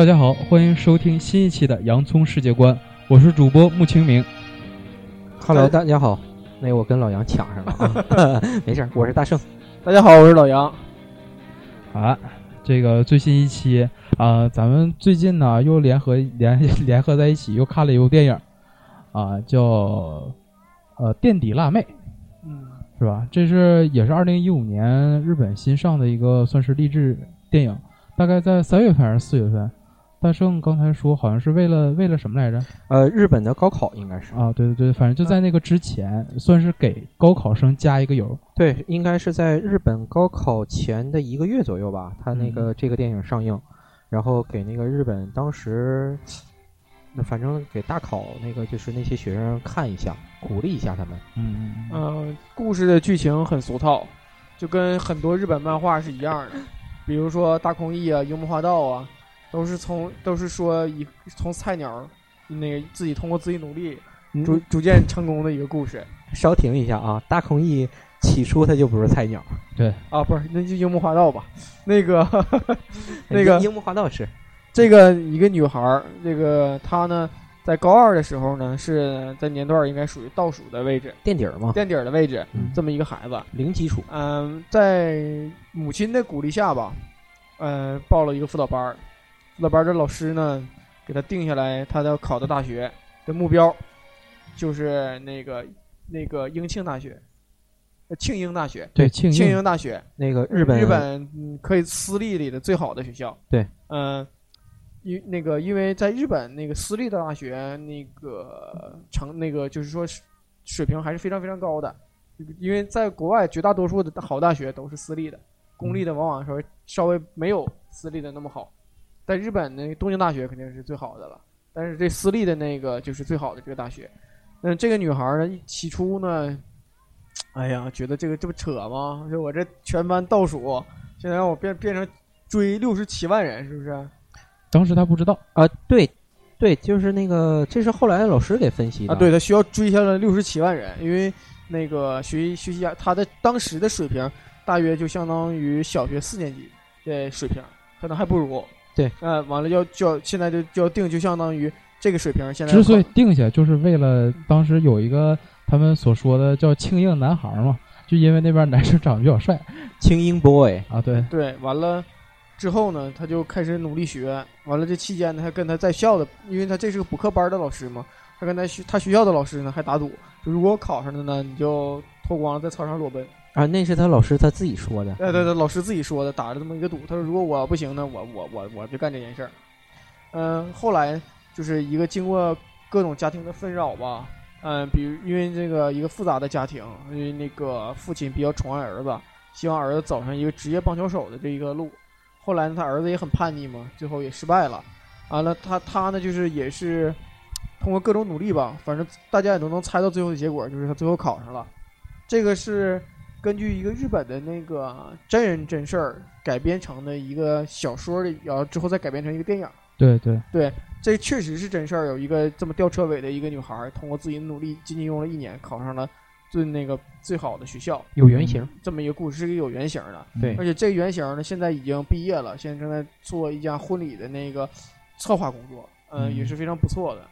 大家好，欢迎收听新一期的《洋葱世界观》，我是主播穆清明。Hello，大家好。那我跟老杨抢上了啊，没事，我是大圣。大家好，我是老杨。啊，这个最新一期啊、咱们最近呢又联合联 联合在一起，又看了一部电影啊、叫呃《垫底辣妹》，嗯，是吧？这是也是二零一五年日本新上的一个算是励志电影，大概在三月份还是四月份。大圣刚才说好像是为了为了什么来着？呃，日本的高考应该是啊，对对对，反正就在那个之前，算是给高考生加一个油。对，应该是在日本高考前的一个月左右吧，他那个这个电影上映，然后给那个日本当时，那反正给大考那个就是那些学生看一下，鼓励一下他们。嗯嗯嗯。嗯、故事的剧情很俗套，就跟很多日本漫画是一样的，比如说大空翼啊、樱木花道啊，都是从都是说一从菜鸟那个自己通过自己努力逐逐逐渐成功的一个故事稍停一下啊，大空翼起初他就不是菜鸟，对啊，不是，那就樱木花道吧。那个 那个樱樱木花道是这个一个女孩儿，这个她呢，在高二的时候呢，是在年段应该属于倒数的位置，垫底儿嘛，垫底儿的位置，嗯这么一个孩子。零基础。嗯，在母亲的鼓励下吧，嗯，报了一个辅导班儿。辅导班的老师呢，给他定下来他要考的大学的目标，就是那个那个英庆大学，呃庆英大学，对，庆庆应应大学，那个日本日本嗯可以私立里的最好的学校。对，嗯、因那个因为在日本那个私立的大学那个成那个就是说水平还是非常非常高的，因为在国外绝大多数的好大学都是私立的，公立的往往稍微稍微没有私立的那么好。在日本那东京大学肯定是最好的了，但是这私立的那个就是最好的这个大学。那这个女孩呢，起初呢，哎呀，觉得这个这不扯吗？就我这全班倒数，现在让我变变成追六十七万人，是不是？当时她不知道，啊，对，对，就是那个，这是后来老师给分析的啊，对，他需要追下来六十七万人，因为那个学习学习压他的当时的水平大约就相当于小学四年级的水平，可能还不如。对，呃，完了要就要现在就就要定，就相当于这个水平现在之所以定下，就是为了当时有一个他们所说的叫庆应男孩嘛，就因为那边男生长得比较帅。精英 boy，啊，对，对，完了之后呢，他就开始努力学。完了这期间呢，还跟他在校的，因为他这是个补课班的老师嘛，他跟他学他学校的老师呢还打赌，就如果我考上了呢，你就脱光了在操场裸奔。啊，那是他老师他自己说的。对对对，老师自己说的，打了这么一个赌。他说如果我不行呢，我我我我就干这件事儿。嗯、后来就是一个经过各种家庭的纷扰吧，嗯、比如因为这个一个复杂的家庭，因为那个父亲比较宠爱儿子，希望儿子走上一个职业棒球手的这一个路。后来呢，他儿子也很叛逆嘛，最后也失败了。完了，他他呢就是也是通过各种努力吧，反正大家也都能猜到最后的结果，就是他最后考上了。这个是根据一个日本的那个真人真事儿改编成的一个小说的，然后之后再改编成一个电影。对对对，这确实是真事儿，有一个这么吊车尾的一个女孩儿，通过自己的努力，仅仅用了一年考上了最那个最好的学校，有原型，这么一个故事是一个有原型的。对而且这个原型呢，现在已经毕业了，现在正在做一家婚礼的那个策划工作，嗯、嗯也是非常不错的。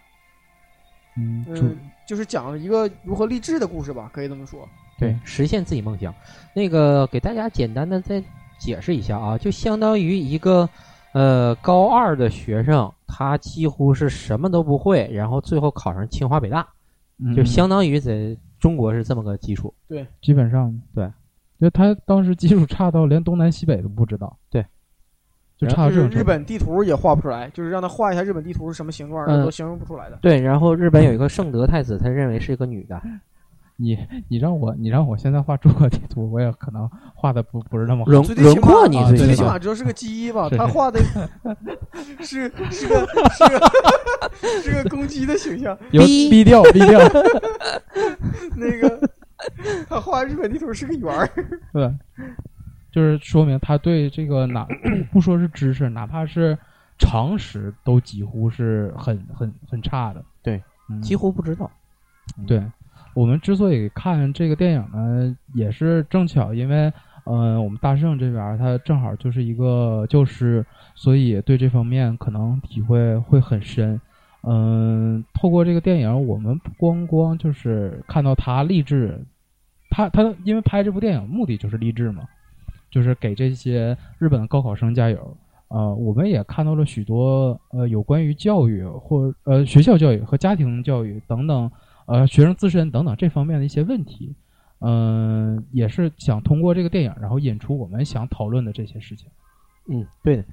嗯，嗯，就是讲了一个如何励志的故事吧，可以这么说。对，实现自己梦想。那个给大家简单的再解释一下啊，就相当于一个呃高二的学生，他几乎是什么都不会，然后最后考上清华北大，就嗯相当于在中国是这么个基础。对。基本上。对，就他当时基础差到连东南西北都不知道，对，就然就是差日本地图也画不出来，就是让他画一下日本地图是什么形状，嗯。都形容不出来的。对，然后日本有一个圣德太子，他认为是一个女的，你你让我你让我现在画中国地图，我也可能画的不不是那么好。轮最最起码轮廓你啊最最起码知道是个鸡 吧？他画的 是是个是个是个公鸡的形象。有逼逼掉逼掉，那个他画日本地图是个圆儿。对，就是说明他对这个哪 不说是知识，哪怕是常识，都几乎是很很很差的。对，嗯几乎不知道。对，我们之所以看这个电影呢，也是正巧因为嗯，我们大圣这边他正好就是一个教师，所以对这方面可能体会会很深。嗯，透过这个电影，我们不光光就是看到他励志，他他因为拍这部电影目的就是励志嘛，就是给这些日本的高考生加油。呃，我们也看到了许多呃有关于教育或呃学校教育和家庭教育等等，呃学生自身等等这方面的一些问题。嗯、也是想通过这个电影，然后引出我们想讨论的这些事情。嗯，对的，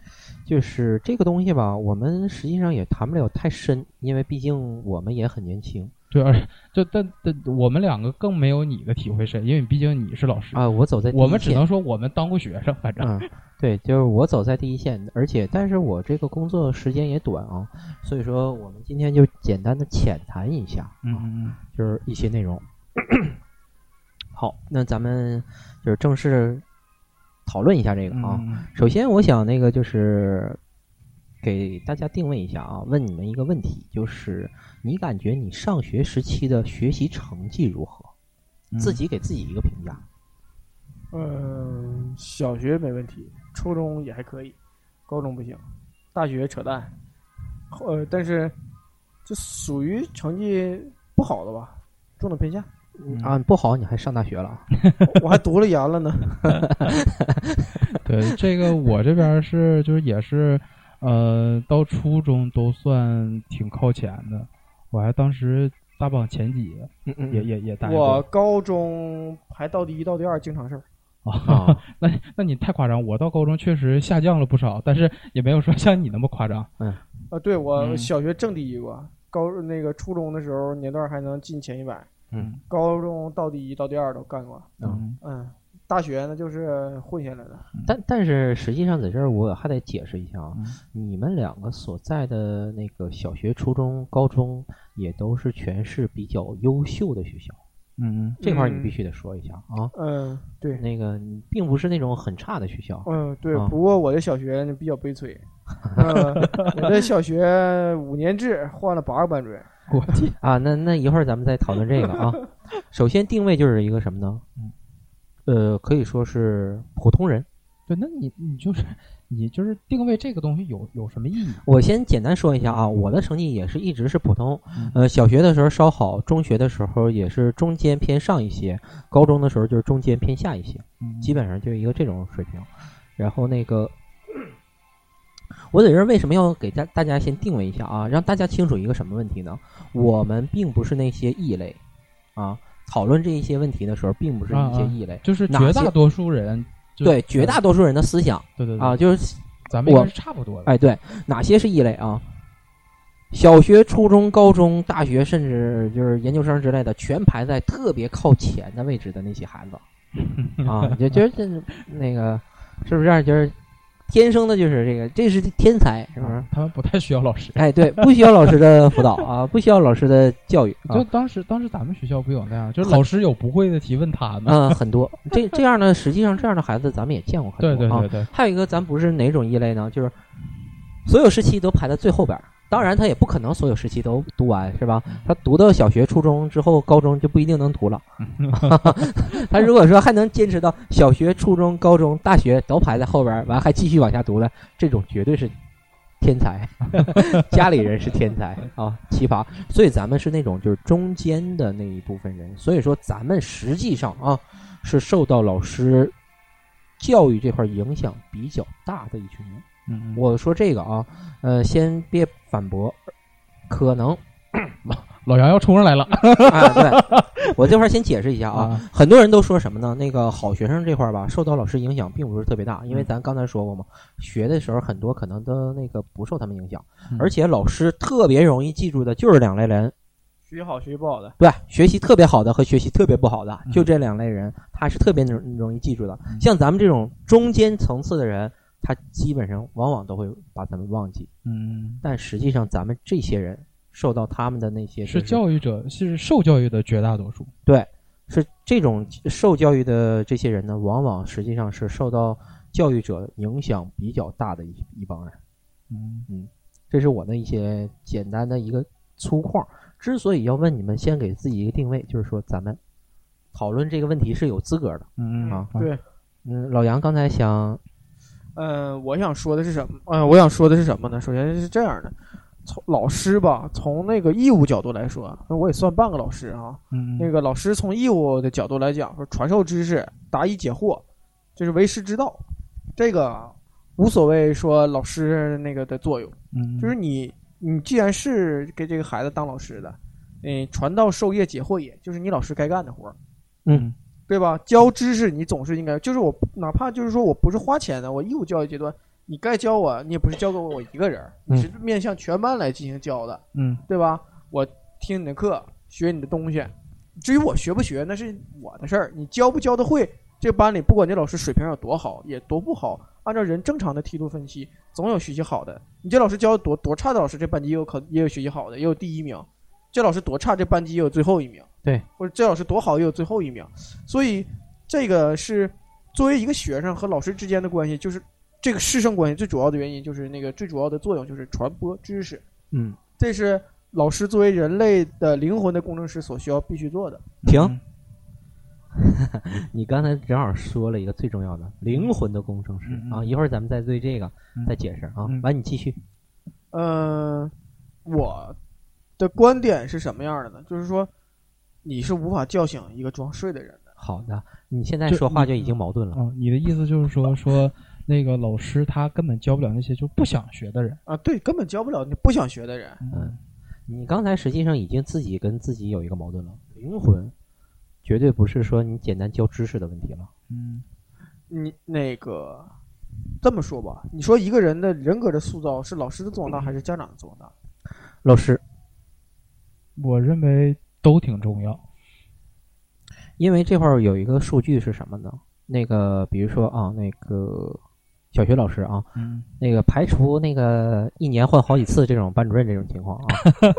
就是这个东西吧，我们实际上也谈不了太深，因为毕竟我们也很年轻对，而就但但我们两个更没有你的体会深，因为毕竟你是老师，啊。我走在我们只能说我们当过学生，反正。嗯，对，就是我走在第一线，而且但是我这个工作时间也短啊，所以说我们今天就简单的浅谈一下，嗯嗯就是一些内容。好，那咱们就是正式讨论一下这个啊。首先，我想那个就是给大家定位一下啊，问你们一个问题，就是你感觉你上学时期的学习成绩如何？嗯自己给自己一个评价。嗯，小学没问题，初中也还可以，高中不行，大学扯淡。呃，但是这属于成绩不好的吧，中等偏下。嗯啊，不好，你还上大学了啊？我还读了研了呢。对这个我这边是就是也是，呃，到初中都算挺靠前的，我还当时大榜前几，嗯嗯也也也打我高中排倒第一、倒第二，经常事儿。啊。啊，那那你太夸张，我到高中确实下降了不少，但是也没有说像你那么夸张。嗯啊，对我嗯小学正第一过，高那个初中的时候年段还能进前一百，嗯高中到第一、到第二都干过。嗯。嗯，大学呢就是混下来的。但但是实际上在这儿我还得解释一下啊，嗯你们两个所在的那个小学、初中、高中也都是全市比较优秀的学校，嗯这块儿你嗯必须得说一下啊。嗯，对，那个你并不是那种很差的学校，嗯对啊。不过我的小学呢比较悲催，嗯，我的小学五年制换了八个班主任。我天，啊，那那一会儿咱们再讨论这个啊。首先定位就是一个什么呢？嗯呃，可以说是普通人。对，那你你就是你就是定位这个东西有有什么意义？我先简单说一下啊，我的成绩也是一直是普通嗯，呃，小学的时候稍好，中学的时候也是中间偏上一些，高中的时候就是中间偏下一些，嗯基本上就是一个这种水平。然后那个，我在这儿为什么要给大大家先定位一下啊，让大家清楚一个什么问题呢？我们并不是那些异类啊，讨论这一些问题的时候，并不是一些异类。就是绝大多数人就对绝大多数人的思想对对对啊，，就是咱们应该我是差不多的。哎，对，哪些是异类啊？小学、初中、高中、大学，甚至就是研究生之类的，全排在特别靠前的位置的那些孩子 啊，就就是这那个，是不是？就是天生的，就是这个，这是天才，是不是？他们不太需要老师。哎，对，不需要老师的辅导啊，不需要老师的教育啊就，当时当时咱们学校不有那样，就是老师有不会的题问他们。嗯，很多这这样呢，实际上这样的孩子咱们也见过很多啊。对对对对，还有一个，咱不是哪种异类呢？就是所有时期都排在最后边儿。当然，他也不可能所有时期都读完，是吧？他读到小学、初中之后，高中就不一定能读了。他如果说还能坚持到小学、初中、高中、大学都排在后边，完还继续往下读的，这种绝对是天才，家里人是天才啊，奇葩。所以咱们是那种就是中间的那一部分人，所以说咱们实际上啊是受到老师教育这块影响比较大的一群人。嗯，嗯我说这个啊，呃，先别反驳，可能老杨要冲上来了啊，对我这块儿先解释一下啊，啊！很多人都说什么呢？那个好学生这块儿吧，受到老师影响并不是特别大，因为嗯咱刚才说过嘛，学的时候很多可能都那个不受他们影响，嗯而且老师特别容易记住的就是两类人，学习好，学习不好的。对，学习特别好的和学习特别不好的，嗯就这两类人，他是特别容容易记住的。嗯像咱们这种中间层次的人，他基本上往往都会把咱们忘记。嗯，但实际上，咱们这些人受到他们的那些是就是教育者，是受教育的绝大多数。对，是这种受教育的这些人呢，往往实际上是受到教育者影响比较大的一一帮人。嗯这是我的一些简单的一个粗框。之所以要问你们，先给自己一个定位，就是说咱们讨论这个问题是有资格的。嗯啊对，嗯，老杨刚才想，嗯，我想说的是什么？嗯，我想说的是什么呢？首先是这样的，从老师吧，从那个义务角度来说，那我也算半个老师啊。嗯，那个老师从义务的角度来讲，说传授知识、答疑解惑，这是为师之道。这个无所谓说老师那个的作用，嗯，就是你你既然是给这个孩子当老师的，嗯，传道授业解惑也，就是你老师该干的活儿。嗯对吧？教知识你总是应该，就是我哪怕就是说我不是花钱的，我义务教育阶段，你该教我，你也不是教给我一个人你是面向全班来进行教的，嗯对吧？我听你的课，学你的东西，至于我学不学那是我的事儿，你教不教的会，这班里不管这老师水平有多好，也多不好，按照人正常的梯度分析，总有学习好的。你这老师教的多多差的老师，这班级也有考也有学习好的，也有第一名；这老师多差，这班级也有最后一名。对，或者这老师多好，也有最后一名。所以这个是作为一个学生和老师之间的关系，就是这个师生关系最主要的原因，就是那个最主要的作用就是传播知识。嗯，这是老师作为人类的灵魂的工程师所需要必须做的。停，嗯 你刚才正好说了一个最重要的灵魂的工程师啊，一会儿咱们再对这个嗯再解释啊嗯。完，你继续。嗯，我的观点是什么样的呢？就是说，你是无法叫醒一个装睡的人的。好的，你现在说话就已经矛盾了。嗯，你的意思就是说说那个老师他根本教不了那些就不想学的人。啊，对，根本教不了你不想学的人。嗯，你刚才实际上已经自己跟自己有一个矛盾了。灵魂绝对不是说你简单教知识的问题了。嗯你那个这么说吧，你说一个人的人格的塑造是老师的作用大还是家长的作用大？老师，我认为都挺重要。因为这块儿有一个数据是什么呢？那个比如说啊，那个小学老师啊，嗯，那个排除那个一年换好几次这种班主任这种情况啊，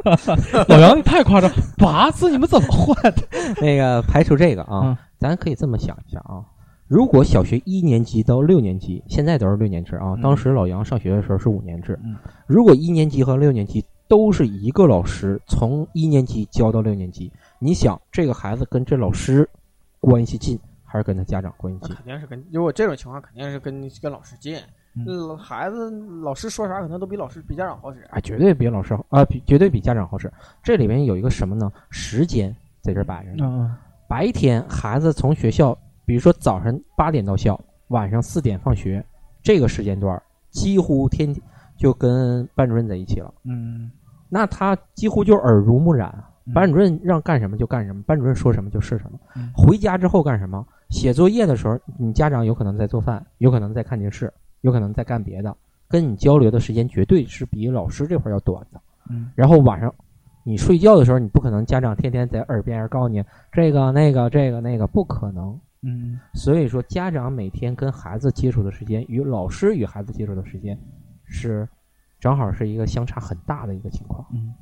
老杨你太夸张，八次你们怎么换的？那个排除这个啊，嗯咱可以这么想一下啊。如果小学一年级到六年级，现在都是六年制啊，嗯当时老杨上学的时候是五年制。嗯如果一年级和六年级都是一个老师，从一年级教到六年级，你想这个孩子跟这老师关系近，还是跟他家长关系近？肯定是跟如果这种情况，肯定是跟跟老师近。嗯呃孩子老师说啥，可能都比老师比家长好使。啊，绝对比老师好啊，比绝对比家长好使。这里面有一个什么呢？时间在这儿摆着呢。嗯白天孩子从学校，比如说早上八点到校，晚上四点放学，这个时间段几乎天天就跟班主任在一起了。嗯那他几乎就耳濡目染班主任让干什么就干什么，班主任说什么就是什么嗯。回家之后干什么？写作业的时候，你家长有可能在做饭，有可能在看电视，有可能在干别的，跟你交流的时间绝对是比老师这块要短的。嗯然后晚上你睡觉的时候，你不可能家长天天在耳边告诉你这个那个这个那个，不可能。嗯所以说，家长每天跟孩子接触的时间与老师与孩子接触的时间是正好是一个相差很大的一个情况。嗯。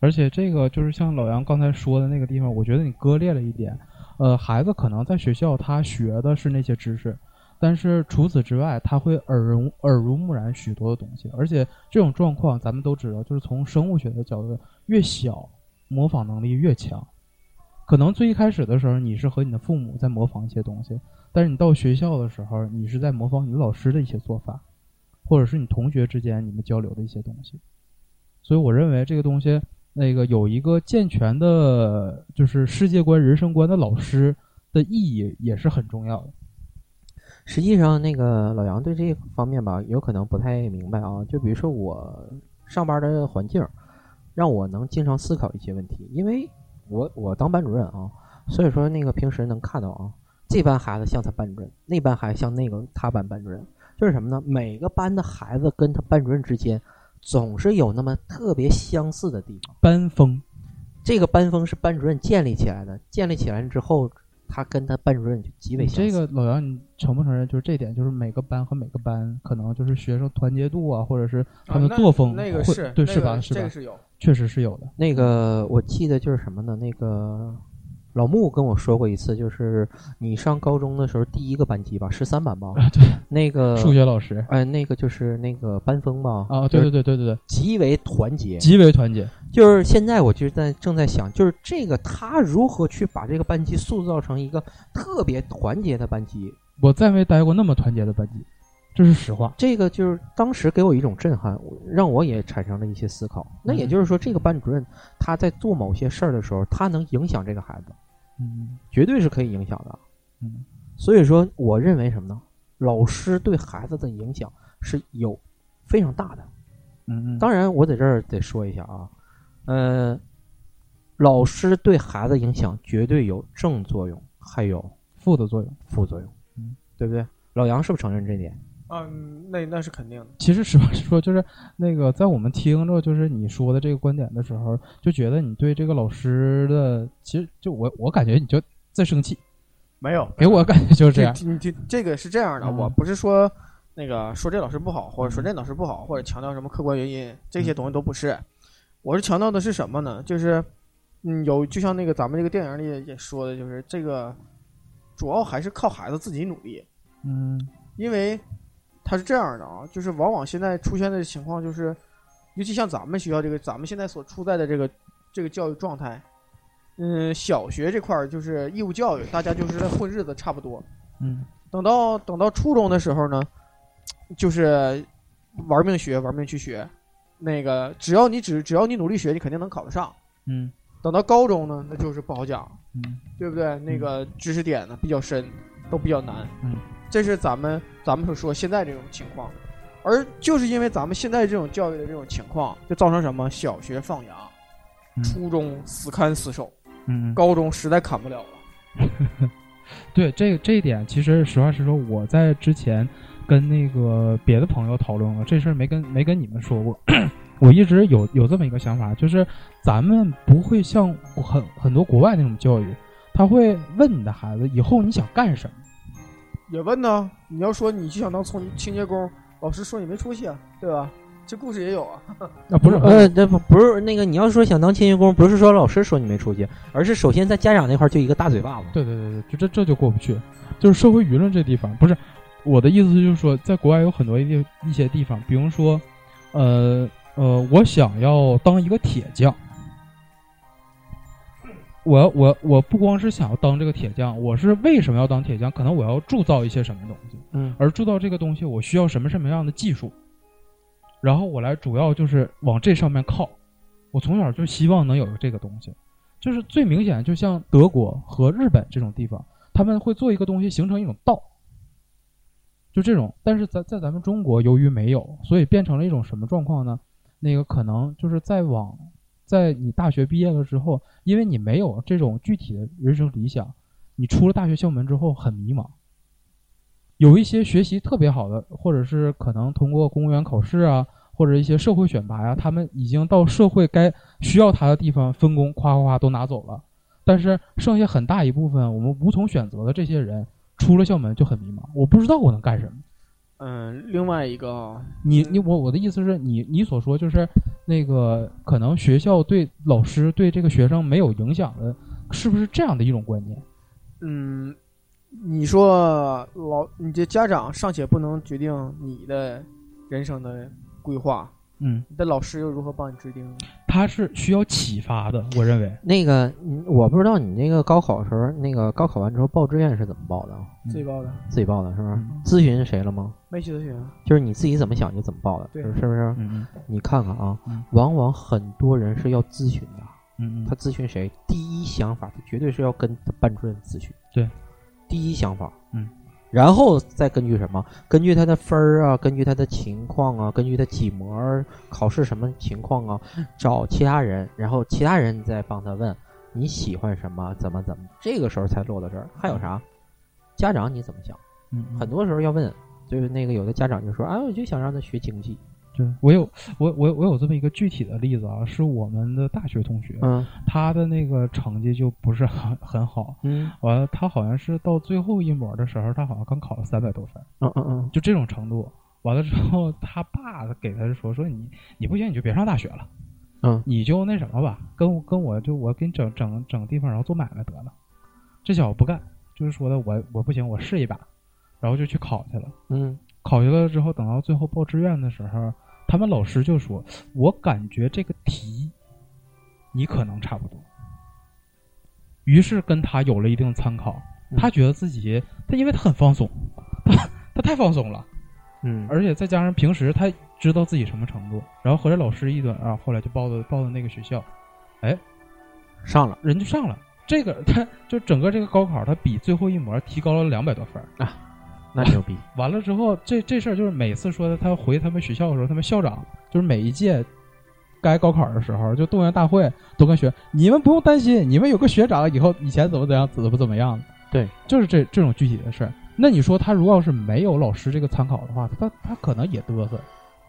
而且这个就是像老杨刚才说的那个地方，我觉得你割裂了一点。呃，孩子可能在学校他学的是那些知识，但是除此之外，他会耳濡耳濡目染许多的东西。而且这种状况咱们都知道，就是从生物学的角度，越小模仿能力越强。可能最一开始的时候，你是和你的父母在模仿一些东西，但是你到学校的时候，你是在模仿你的老师的一些做法，或者是你同学之间你们交流的一些东西。所以我认为这个东西，那个有一个健全的，就是世界观、人生观的老师的意义也是很重要的。实际上，那个老杨对这方面吧，有可能不太明白啊。就比如说我上班的环境，让我能经常思考一些问题，因为我我当班主任啊，所以说那个平时能看到啊，这班孩子像他班主任，那班孩子像那个他班班主任，就是什么呢？每个班的孩子跟他班主任之间，总是有那么特别相似的地方。班风，这个班风是班主任建立起来的，建立起来之后，他跟他班主任就极为相似。这个老杨，你承不承认？就是这点，就是每个班和每个班，可能就是学生团结度啊，或者是他们的啊那作风，会那个是对，那个是吧？是吧？这个是有。确实是有的。那个我记得就是什么呢？那个老穆跟我说过一次，就是你上高中的时候第一个班级吧，十三班吧，啊，对，那个数学老师哎，那个就是那个班风吧，啊，对对对对对对，极为团结，极为团结。就是现在我就在正在想，就是这个他如何去把这个班级塑造成一个特别团结的班级。我再没待过那么团结的班级，这是实话。这个就是当时给我一种震撼，让我也产生了一些思考。那也就是说，这个班主任他在做某些事儿的时候，他能影响这个孩子，嗯绝对是可以影响的。嗯所以说，我认为什么呢？老师对孩子的影响是有非常大的。嗯嗯，当然，我在这儿得说一下啊，呃，老师对孩子影响绝对有正作用，还有负的作用。副作用，嗯，对不对？老杨是不是承认这点？嗯，那那是肯定的。其实实话实说，就是那个在我们听着就是你说的这个观点的时候，就觉得你对这个老师的，其实就我我感觉你就在生气，没有，给我感觉就是这样。你这这个是这样的，嗯我不是说那个说这老师不好，或者说那老师不好，或者强调什么客观原因，这些东西都不是。我是强调的是什么呢？就是嗯，有就像那个咱们这个电影里也说的，就是这个主要还是靠孩子自己努力，嗯因为他是这样的啊，就是往往现在出现的情况就是，尤其像咱们学校这个，咱们现在所处在的这个这个教育状态，嗯，小学这块儿就是义务教育，大家就是在混日子，差不多。嗯等到等到初中的时候呢，就是玩命学，玩命去学。那个只要你只只要你努力学，你肯定能考得上。嗯等到高中呢，那就是不好讲，嗯对不对？那个知识点呢比较深，都比较难。嗯，这是咱们咱们所说现在这种情况，而就是因为咱们现在这种教育的这种情况，就造成什么？小学放羊，嗯初中死看死守，嗯，高中实在砍不了了。对这这一点，其实实话实说，我在之前跟那个别的朋友讨论了这事儿，没跟没跟你们说过。我一直有有这么一个想法，就是咱们不会像很很多国外那种教育，他会问你的孩子以后你想干什么。也问呢，你要说你就想当清清洁工，老师说你没出息啊，对吧？这故事也有啊。啊，不是，呃，那不不是那个，你要说想当清洁工，不是说老师说你没出息，而是首先在家长那块儿就一个大嘴巴子。对对对对，就这这就过不去，就是社会舆论这地方不是我的意思，就是说在国外有很多一地一些地方，比如说，呃呃，我想要当一个铁匠，我我我不光是想要当这个铁匠，我是为什么要当铁匠？可能我要铸造一些什么东西，嗯而铸造这个东西，我需要什么什么样的技术，然后我来主要就是往这上面靠。我从小就希望能有这个东西，就是最明显，就像德国和日本这种地方，他们会做一个东西形成一种道，就这种。但是在在咱们中国，由于没有，所以变成了一种什么状况呢？那个可能就是在往，在你大学毕业了之后，因为你没有这种具体的人生理想，你出了大学校门之后很迷茫。有一些学习特别好的，或者是可能通过公务员考试啊，或者一些社会选拔呀，他们已经到社会该需要他的地方分工，夸夸夸都拿走了。但是剩下很大一部分我们无从选择的这些人，出了校门就很迷茫，我不知道我能干什么。嗯，另外一个啊，你你我我的意思是你你所说就是那个可能学校对老师对这个学生没有影响的，是不是这样的一种观念？嗯，你说老你这家长尚且不能决定你的人生的规划，嗯，你的老师又如何帮你制定呢？他是需要启发的，我认为。那个，嗯我不知道你那个高考的时候，那个高考完之后报志愿是怎么报的？嗯自己报的，自己报的是不是？嗯咨询谁了吗？没去咨询啊。就是你自己怎么想就怎么报的，对是是不是？嗯你看看啊嗯，往往很多人是要咨询的。嗯他咨询谁？第一想法，他绝对是要跟他班主任咨询。对，第一想法。嗯，然后再根据什么？根据他的分儿啊，根据他的情况啊，根据他几模儿考试什么情况啊，找其他人，然后其他人再帮他问你喜欢什么，怎么怎么，这个时候才落到这儿。还有啥？家长你怎么想？嗯，很多时候要问，就是那个有的家长就说，啊，我就想让他学经济。对我有我我我有这么一个具体的例子啊，是我们的大学同学，嗯他的那个成绩就不是很很好，嗯完了他好像是到最后一模的时候，他好像刚考了三百多分，嗯嗯嗯就这种程度。完了之后，他爸给他说说你你不行你就别上大学了，嗯你就那什么吧，跟我跟我就我给你整整整地方，然后做买卖得了。这小子不干，就是说的我我不行，我试一把，然后就去考去了。嗯考去了之后，等到最后报志愿的时候，他们老师就说：“我感觉这个题你可能差不多。于是跟他有了一定参考，嗯他觉得自己他因为他很放松，他他太放松了，嗯而且再加上平时他知道自己什么程度，然后和这老师一顿啊，后来就报的报的那个学校，哎上了，人就上了。这个他就整个这个高考，他比最后一模提高了两百多分儿。那牛逼，完了之后，这这事儿就是每次说他回他们学校的时候，他们校长就是每一届该高考的时候，就动员大会都跟学你们不用担心，你们有个学长以后以前怎么怎样，怎么怎么样的。对，就是这这种具体的事儿。那你说他如果要是没有老师这个参考的话，他他可能也嘚瑟，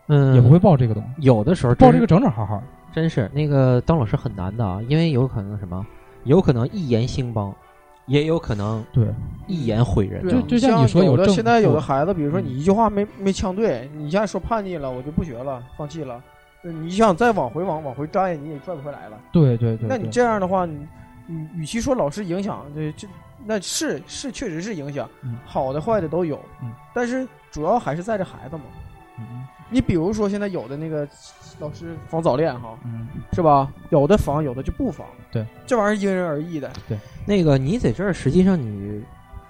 嗯，也不会报这个东西，有的时候报这个整整好好的。真是那个当老师很难的啊，因为有可能什么，有可能一言兴邦，也有可能对，一言毁人。就就像你说有的现在有的孩子，比如说嗯你一句话没没呛对，你现在说叛逆了，我就不学了，放弃了。呃你想再往回往往回拽，你也拽不回来了。对对对。那你这样的话，你你与其说老师影响，这这那是是确实是影响嗯，好的坏的都有嗯。但是主要还是在这孩子嘛。嗯你比如说现在有的那个老师防早恋哈，嗯是吧？有的防，有的就不防。对，这玩意儿因人而异的。对那个你在这儿实际上你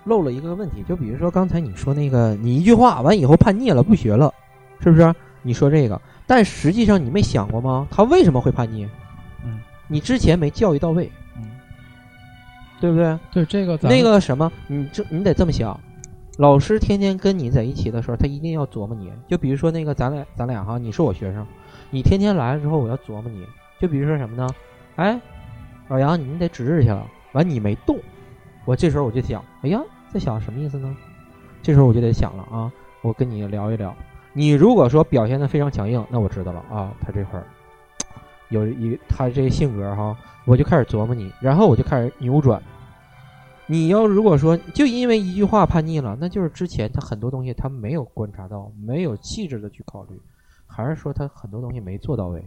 漏了一个问题，就比如说刚才你说那个，你一句话完以后叛逆了，不学了，是不是？你说这个，但实际上你没想过吗？他为什么会叛逆？嗯你之前没教育到位，嗯，对不对？对这个咱那个什么，你这你得这么想，老师天天跟你在一起的时候，他一定要琢磨你。就比如说那个咱俩咱俩哈，你是我学生，你天天来了之后，我要琢磨你。就比如说什么呢？哎，老杨，你得指日去了，完你没动，我这时候我就想，哎呀，在想什么意思呢？这时候我就得想了啊，我跟你聊一聊。你如果说表现的非常强硬，那我知道了啊，他这会儿有一他这性格哈，我就开始琢磨你，然后我就开始扭转。你要如果说就因为一句话叛逆了，那就是之前他很多东西他没有观察到，没有细致的去考虑，还是说他很多东西没做到位？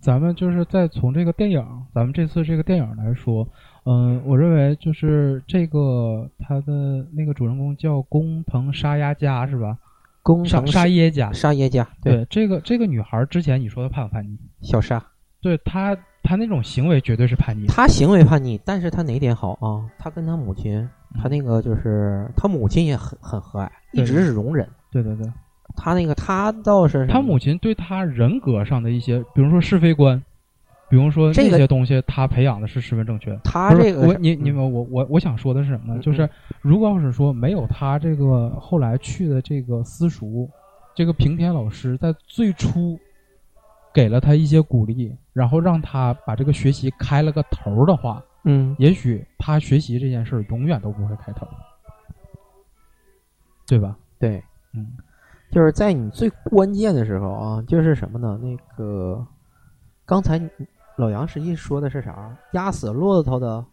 咱们就是再从这个电影，咱们这次这个电影来说，嗯、我认为就是这个他的那个主人公叫工藤沙耶加是吧？工藤沙耶加，沙耶加，对，对这个这个女孩之前你说她叛不叛逆？小沙，对她她那种行为绝对是叛逆她。行为叛逆，但是她哪点好啊？她跟她母亲，他嗯那个就是她母亲也很很和蔼，一直是容忍。对对对，他那个他倒是他母亲对他人格上的一些，比如说是非观，比如说这些东西，他培养的是十分正确。他这个我你你嗯们我我我想说的是什么就是如果要是说没有他这个后来去的这个私塾，这个平田老师在最初给了他一些鼓励，然后让他把这个学习开了个头儿的话，嗯。也许他学习这件事儿永远都不会开头，对吧？对，嗯就是在你最关键的时候啊，就是什么呢？那个刚才老杨实际说的是啥？压死骆驼的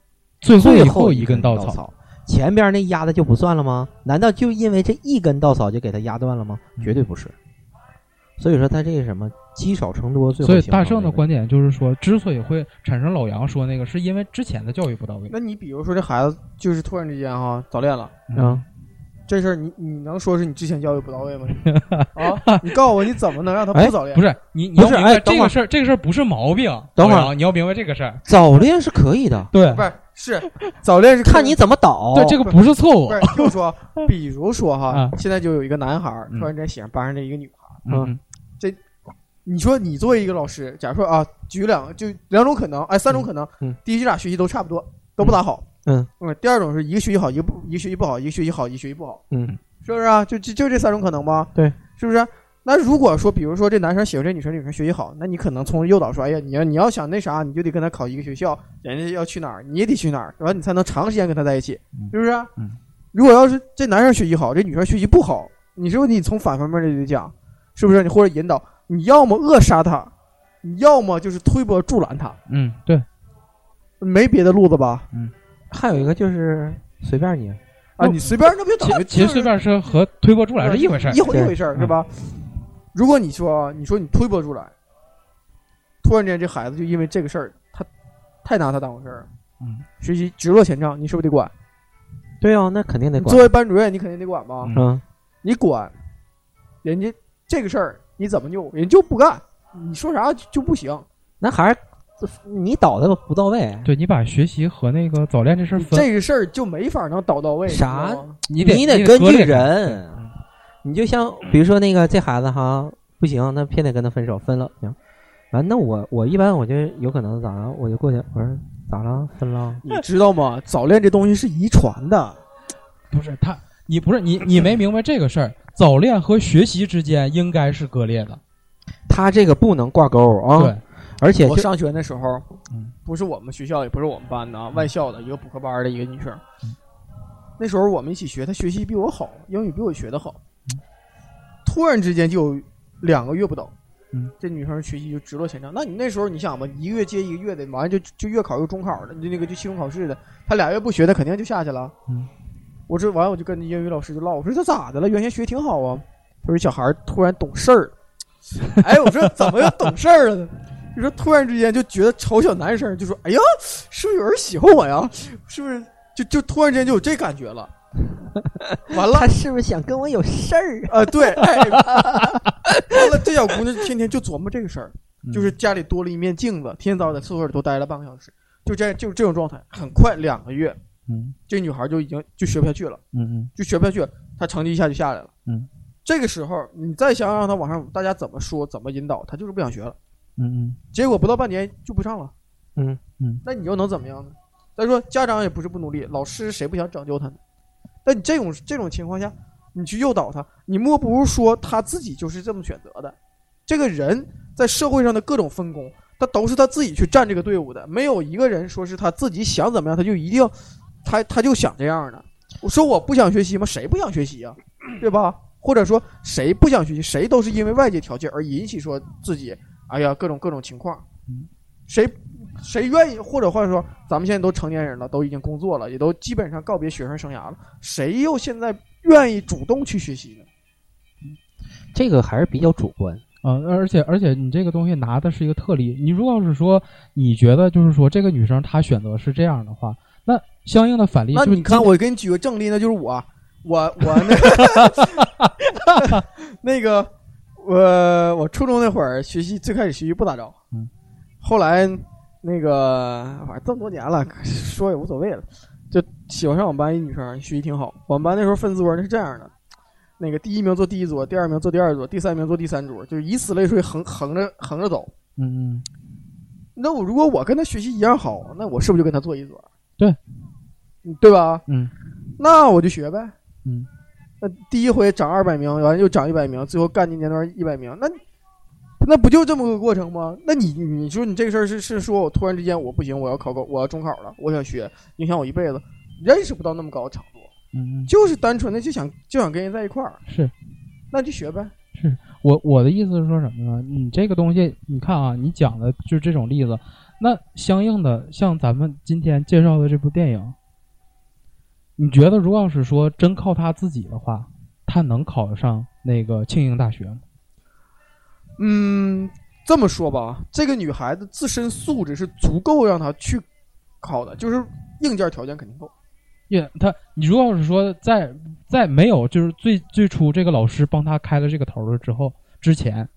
最最后一后根根稻草，前边那压的就不算了吗？难道就因为这一根稻草就给他压断了吗？嗯绝对不是。所以说他这个什么积少成多，最后所以大圣的观点就是说，之所以会产生老杨说那个，是因为之前的教育不到位。那你比如说这孩子就是突然之间哈早恋了，啊，这事儿你你能说是你之前教育不到位吗？啊，你告诉我你怎么能让他哎不早恋？不是你，你不要明白是哎这个事儿，这个事儿不是毛病。等会儿你要明白这个事儿。早恋是可以的，对不是是早恋是看你怎么倒。对，这个不是错误不。是听我说，比如说哈啊，现在就有一个男孩突然间喜欢班上的一个女孩嗯，嗯你说你作为一个老师，假如说啊，举两就两种可能，哎，三种可能，嗯第一，这俩学习都差不多，都不咋好，嗯嗯，第二种是一个学习好，一个不一个学习不好，一个学习好，一个学习不好，嗯是不是啊？就就就这三种可能吗？对，是不是？那如果说，比如说这男生喜欢这女生，女生学习好，那你可能从诱导说，哎呀，你要你要想那啥，你就得跟他考一个学校，人家要去哪儿，你也得去哪儿，然后你才能长时间跟他在一起，嗯是不是？嗯。如果要是这男生学习好，这女生学习不好，你是不是你从反方面里讲，是不是？你或者引导，你要么扼杀他，你要么就是推波助澜他，嗯，对，没别的路子吧？还有一个就是随便你，啊，你随便那不就等于其实随便是和推波助澜是一回事儿一。回一回事儿是吧？如果你说你说你推波助澜，突然间这孩子就因为这个事儿，他太拿他当回事儿了，嗯学习直落前兆，你是不是得管？对啊，那肯定得管作。为班主任，你肯定得管吧？嗯嗯，你管，人家这个事儿你怎么拗，人就不干，你说啥就就不行。那还你导的不到位，对你把学习和那个早恋这事儿分，这个事儿就没法能导到位。啥你得你得根据人，你就像比如说那个这孩子哈不行，那偏得跟他分手，分了行。完，那我我一般我就有可能咋了，我就过去我说咋了，分了。你知道吗？早恋这东西是遗传的，不是他，你不是你你没明白这个事儿，早恋和学习之间应该是割裂的，他这个不能挂钩啊，对，而且我上学那时候嗯，不是我们学校，也不是我们班的啊，外校的一个补课班的一个女生嗯。那时候我们一起学，她学习比我好，英语比我学的好。突然之间就有两个月不到，嗯，这女生学习就直落前程。那你那时候你想吧，一个月接一个月的，完了就就月考又中考的，就那个就期中考试的，她俩月不学，她肯定就下去了。嗯，我这完了我就跟英语老师就唠，我说她咋的了？原先学挺好啊。他说小孩突然懂事儿。哎，我说怎么又懂事儿了呢？就说突然之间就觉得嘲笑男生，就说哎呀，是不是有人喜欢我呀？是不是就就突然之间就有这感觉了？完了他是不是想跟我有事儿啊？啊，对，哎，完了这小姑娘天天就琢磨这个事儿，嗯就是家里多了一面镜子，天天早上在厕所里头待了半个小时，就这就是这种状态。很快两个月，嗯这女孩就已经就学不下去了。嗯嗯就学不下去，她成绩一下就下来了。嗯，这个时候你再想让她往上，大家怎么说怎么引导，她就是不想学了。嗯结果不到半年就不上了，嗯嗯那你又能怎么样呢？再说家长也不是不努力，老师谁不想拯救他呢？但你这种这种情况下，你去诱导他，你莫不如说他自己就是这么选择的。这个人在社会上的各种分工，他都是他自己去站这个队伍的，没有一个人说是他自己想怎么样，他就一定他他就想这样的。我说我不想学习吗？谁不想学习啊？对吧？或者说谁不想学习？谁都是因为外界条件而引起说自己哎呀各种各种情况嗯。谁谁愿意，或者或者说咱们现在都成年人了，都已经工作了，也都基本上告别学生生涯了，谁又现在愿意主动去学习呢？这个还是比较主观。啊，而且而且你这个东西拿的是一个特例，你如果要是说你觉得就是说这个女生她选择是这样的话，那相应的反例就那你看，我给你举个正例，那就是我，我我那个 那个我我初中那会儿学习最开始学习不咋着，嗯，后来那个反正这么多年了，说也无所谓了，就喜欢上我们班一女生，学习挺好。我们班那时候分桌那是这样的，那个第一名坐第一桌，第二名坐第二桌，第三名坐第三桌，就是以此类推，横横着横着走。嗯嗯那我如果我跟她学习一样好，那我是不是就跟她坐一桌？对嗯，对吧？嗯那我就学呗。嗯那第一回涨二百名，完了又涨一百名，最后干进年段一百名，那那不就这么个过程吗？那你你说你这个事儿是是说我突然之间我不行，我要考高，我要中考了，我想学，影响我一辈子，认识不到那么高的程度，嗯嗯，就是单纯的就想就想跟人在一块儿，是那就学呗。是我我的意思是说什么呢？你这个东西，你看啊，你讲的就是这种例子，那相应的像咱们今天介绍的这部电影，你觉得如果要是说真靠他自己的话，他能考得上那个庆应大学吗？嗯，这么说吧，这个女孩子自身素质是足够让她去考的，就是硬件条件肯定够。因为他，你如果要是说在在没有就是最最初这个老师帮他开了这个头了之后之前，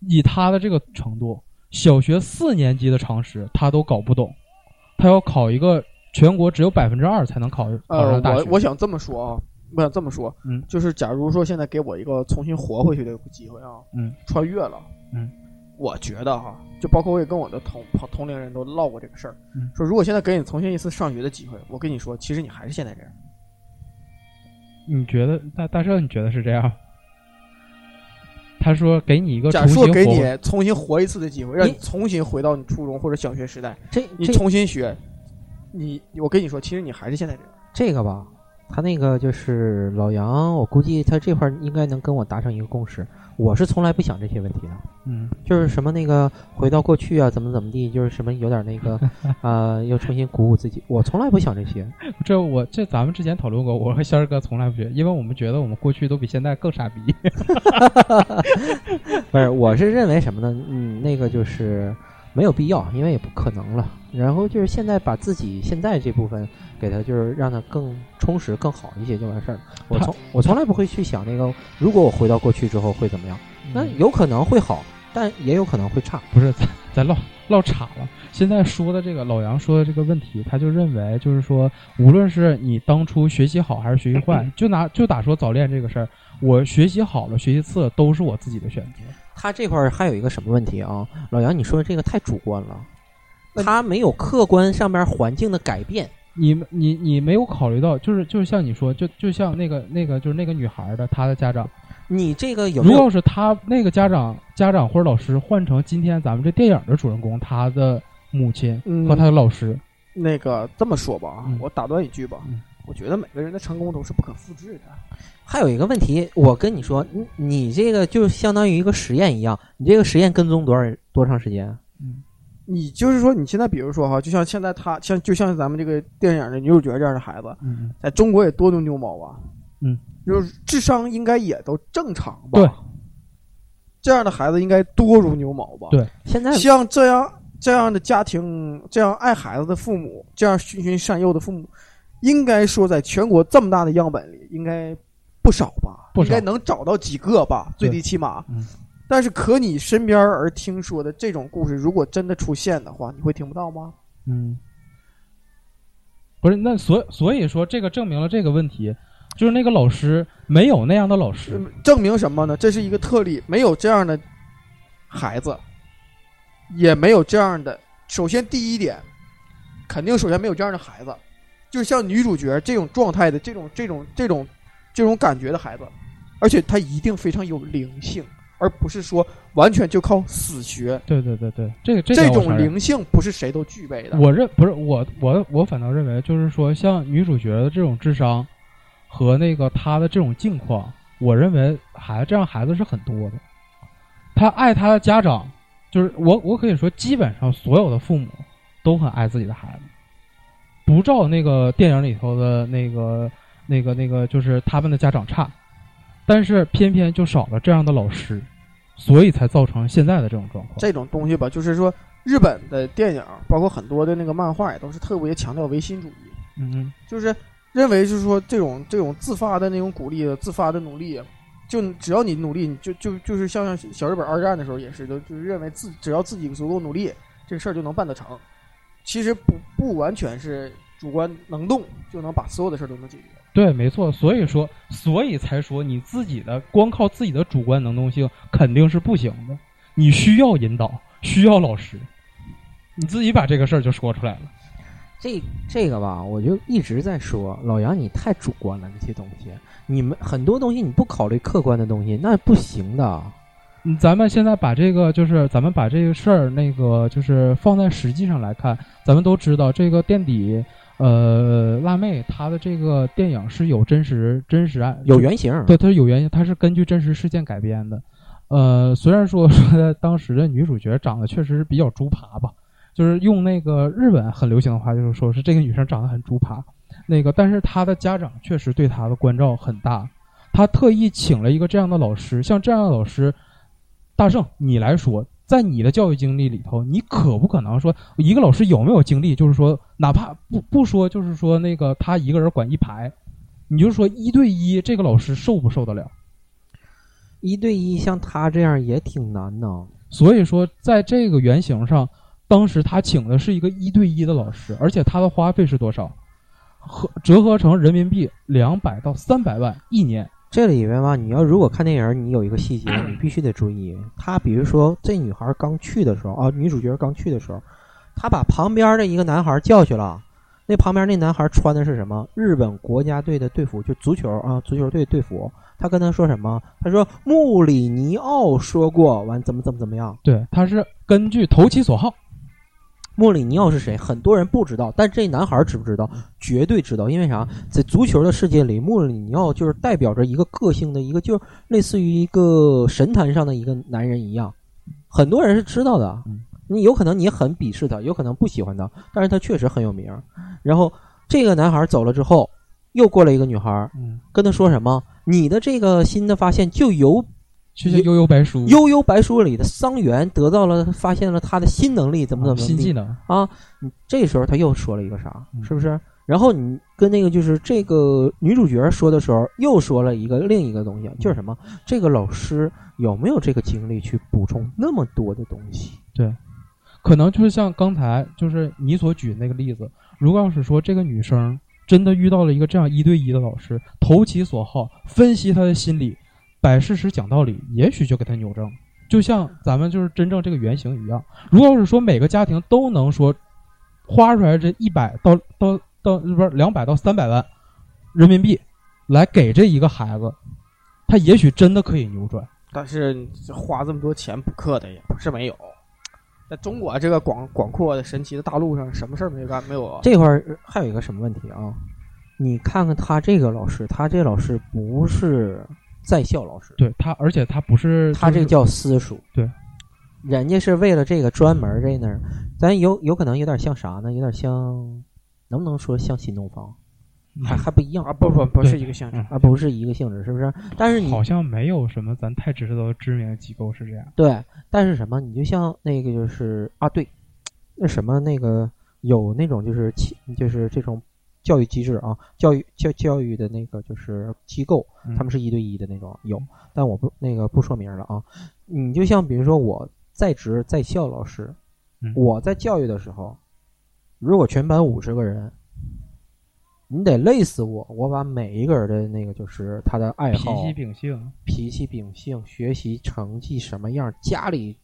以他的这个程度，小学四年级的常识他都搞不懂，他要考一个全国只有百分之二才能考考呃，上大学。我我想这么说啊，我想这么说，嗯就是假如说现在给我一个重新活回去的机会啊，嗯，穿越了，嗯，我觉得哈，就包括我也跟我的同同同龄人都唠过这个事儿，嗯说如果现在给你重新一次上学的机会，我跟你说，其实你还是现在这样。你觉得大大圣你觉得是这样？他说给你一个假说给你重新活一次的机会，让你你重新回到你初中或者小学时代，这你重新学，你我跟你说，其实你还是现在这样。这个吧，他那个就是老杨，我估计他这块儿应该能跟我达成一个共识。我是从来不想这些问题的，嗯就是什么那个回到过去啊，怎么怎么地，就是什么有点那个啊、又重新鼓舞自己。我从来不想这些。这我这咱们之前讨论过，我和仙儿哥从来不觉得，因为我们觉得我们过去都比现在更傻逼。不是，我是认为什么呢？嗯，那个就是没有必要，因为也不可能了。然后就是现在把自己现在这部分给他，就是让他更充实、更好一些就完事儿了。我从我从来不会去想那个，如果我回到过去之后会怎么样？那有可能会好，但也有可能会差。不是咱咱唠唠岔了。现在说的这个老杨说的这个问题，他就认为就是说，无论是你当初学习好还是学习坏，就拿就打说早恋这个事儿，我学习好了，学习次了都是我自己的选择。他这块儿还有一个什么问题啊？老杨，你说的这个太主观了，那他没有客观上面环境的改变。你你你没有考虑到，就是就是像你说，就就像那个那个就是那个女孩的她的家长，你这个有没有如果是他那个家长家长或者老师换成今天咱们这电影的主人公，他的母亲嗯和他的老师，那个这么说吧，嗯我打断一句吧，嗯我觉得每个人的成功都是不可复制的。还有一个问题，我跟你说，你你这个就相当于一个实验一样，你这个实验跟踪多少多长时间？嗯你就是说，你现在比如说哈，就像现在他像就像咱们这个电影的女主角这样的孩子，嗯，在中国也多牛牛毛吧？嗯，就是智商应该也都正常吧？对，这样的孩子应该多如牛毛吧？对现在像这样这样的家庭，这样爱孩子的父母，这样循循善诱的父母，应该说在全国这么大的样本里，应该不少吧？不少应该能找到几个吧？最低起码。嗯但是可你身边而听说的这种故事，如果真的出现的话，你会听不到吗？嗯，不是，那所所以说这个证明了这个问题，就是那个老师没有那样的老师，嗯证明什么呢？这是一个特例，没有这样的孩子，也没有这样的。首先，第一点，肯定首先没有这样的孩子，就像女主角这种状态的这种这种这种这种感觉的孩子，而且他一定非常有灵性，而不是说完全就靠死学。对对对对，这个这这种灵性不是谁都具备的。我认不是我我我反倒认为，就是说像女主角的这种智商和那个她的这种境况，我认为孩子这样孩子是很多的。他爱他的家长，就是我我可以说，基本上所有的父母都很爱自己的孩子，不照那个电影里头的那个那个那个，就是他们的家长差，但是偏偏就少了这样的老师，所以才造成现在的这种状况。这种东西吧，就是说日本的电影，包括很多的那个漫画，也都是特别强调唯心主义。嗯就是认为就是说这种这种自发的那种鼓励、自发的努力，就只要你努力，你就就就是像小日本二战的时候也是，就就是认为自只要自己足够努力，这个事儿就能办得成。其实不不完全是主观能动就能把所有的事儿都能解决。对，没错，所以说，所以才说你自己的光靠自己的主观能动性肯定是不行的，你需要引导，需要老师，你自己把这个事儿就说出来了。这这个吧，我就一直在说，老杨你太主观了，这些东西，你们很多东西你不考虑客观的东西，那不行的。嗯，咱们现在把这个就是咱们把这个事儿那个就是放在实际上来看，咱们都知道这个垫底呃辣妹她的这个电影是有真实真实案有原型，对，它是有原型，它是根据真实事件改编的。呃，虽然说 说当时的女主角长得确实是比较猪扒吧，就是用那个日本很流行的话，就是说是这个女生长得很猪扒。那个，但是她的家长确实对她的关照很大，她特意请了一个这样的老师，像这样的老师，大圣，你来说，在你的教育经历里头，你可不可能说一个老师有没有经历，就是说哪怕不不说，就是说那个他一个人管一排，你就说一对一，这个老师受不受得了？一对一像他这样也挺难呢。所以说，在这个原型上，当时他请的是一个一对一的老师，而且他的花费是多少？合折合成人民币两百到三百万一年。这里边吧，你要如果看电影，你有一个细节，你必须得注意。他比如说，这女孩刚去的时候啊，女主角刚去的时候，他把旁边的一个男孩叫去了。那旁边那男孩穿的是什么？日本国家队的队服，就足球啊，足球队队服。他跟他说什么？他说穆里尼奥说过，完怎么怎么怎么样。对，他是根据投其所好。穆里尼奥是谁？很多人不知道，但这男孩知不知道？绝对知道，因为啥？在足球的世界里，穆里尼奥就是代表着一个个性的一个，就类似于一个神坛上的一个男人一样，很多人是知道的。嗯你有可能你很鄙视他，有可能不喜欢他，但是他确实很有名。然后这个男孩走了之后，又过来一个女孩，嗯，跟他说什么？你的这个新的发现就由就像悠悠白书，悠悠白书里的桑园得到了，发现了他的新能力，怎么怎么新技能。啊？你这时候他又说了一个啥？嗯是不是？然后你跟那个就是这个女主角说的时候，又说了一个另一个东西，就是什么？这个老师有没有这个精力去补充那么多的东西？对可能就是像刚才就是你所举那个例子，如果要是说这个女生真的遇到了一个这样一对一的老师，投其所好，分析她的心理，摆事实讲道理，也许就给他扭正。就像咱们就是真正这个原型一样，如果要是说每个家庭都能说花出来这一百到到到不是两百到三百万人民币来给这一个孩子，他也许真的可以扭转。但是花这么多钱补课的也不是没有。在中国这个广广阔的神奇的大陆上，什么事儿没干没有啊？这块儿还有一个什么问题啊？你看看他这个老师，他这老师不是在校老师，对他，而且他不是就是他这个叫私塾。对，人家是为了这个专门儿这那儿，咱有有可能有点像啥呢？有点像，能不能说像新东方？还还不一样啊，不不不是一个性质。嗯啊，不是一个性质，是不是？但是你好像没有什么咱太知道的知名的机构是这样。对，但是什么？你就像那个就是啊，对，那什么那个有那种就是其就是这种教育机制啊，教育教教育的那个就是机构，嗯他们是一对一的那种有，但我不那个不说名了啊。你就像比如说我在职在校老师，嗯我在教育的时候，如果全班五十个人。你得累死我！我把每一个人的那个就是他的爱脾好、气秉性，脾气秉性、学习成绩什么样，家里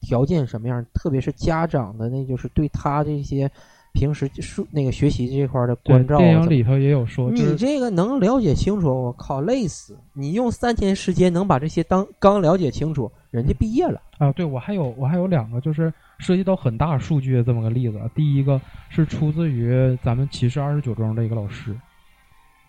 条件什么样，特别是家长的那就是对他这些平时数那个学习这块儿的关照电影里头也有说，你这个能了解清楚，我靠，累死！你用三天时间能把这些当刚了解清楚，人家毕业了。啊，对我还有我还有两个，就是涉及到很大数据的这么个例子。第一个是出自于咱们骑士二十九中的一个老师，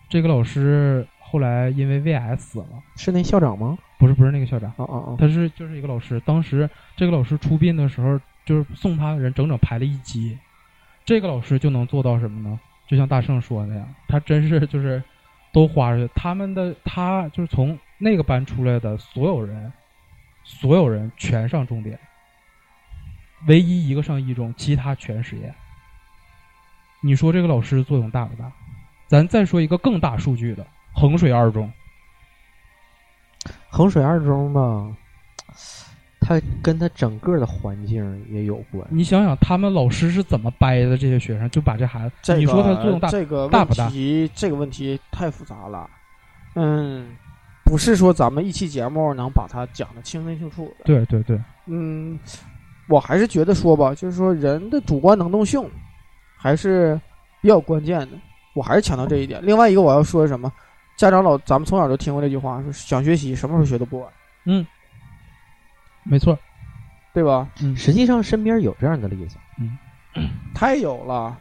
这个老师后来因为胃癌死了，是那校长吗？不是不是那个校长，哦哦哦，他是就是一个老师。当时这个老师出殡的时候，就是送他的人整整排了一街。这个老师就能做到什么呢？就像大圣说的那样，他真是就是都花出去。他们的他就是从那个班出来的所有人，所有人全上重点，唯一一个上一中，其他全实验。你说这个老师作用大不大？咱再说一个更大数据的衡水二中，衡水二中吧，它跟他整个的环境也有关。你想想他们老师是怎么掰的这些学生，就把这孩子，这个你说他作用大？这个大不大问题这个问题太复杂了。嗯，不是说咱们一期节目能把它讲得清清楚楚的。对对对，嗯，我还是觉得说吧，就是说人的主观能动性还是比较关键的。我还是强调这一点。另外一个我要说什么？家长老，咱们从小就听过这句话，说想学习，什么时候学都不晚，嗯，没错，对吧？嗯，实际上身边有这样的例子。嗯 太有了。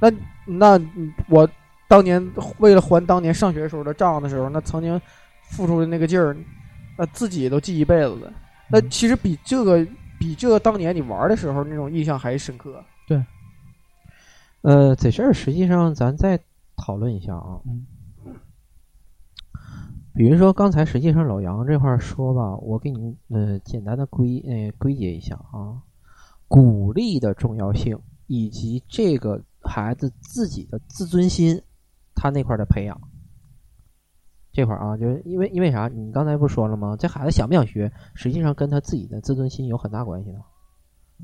那那我当年为了还当年上学时候的账的时候，那曾经付出的那个劲儿，那自己都记一辈子了。那嗯其实比这个比这个当年你玩的时候那种印象还深刻。对呃，在这儿实际上咱再讨论一下啊。嗯比如说刚才实际上老杨这块说吧，我给你呃简单的归呃归结一下啊，鼓励的重要性以及这个孩子自己的自尊心，他那块的培养。这块儿啊，就是因为因为啥？你刚才不说了吗？这孩子想不想学，实际上跟他自己的自尊心有很大关系的。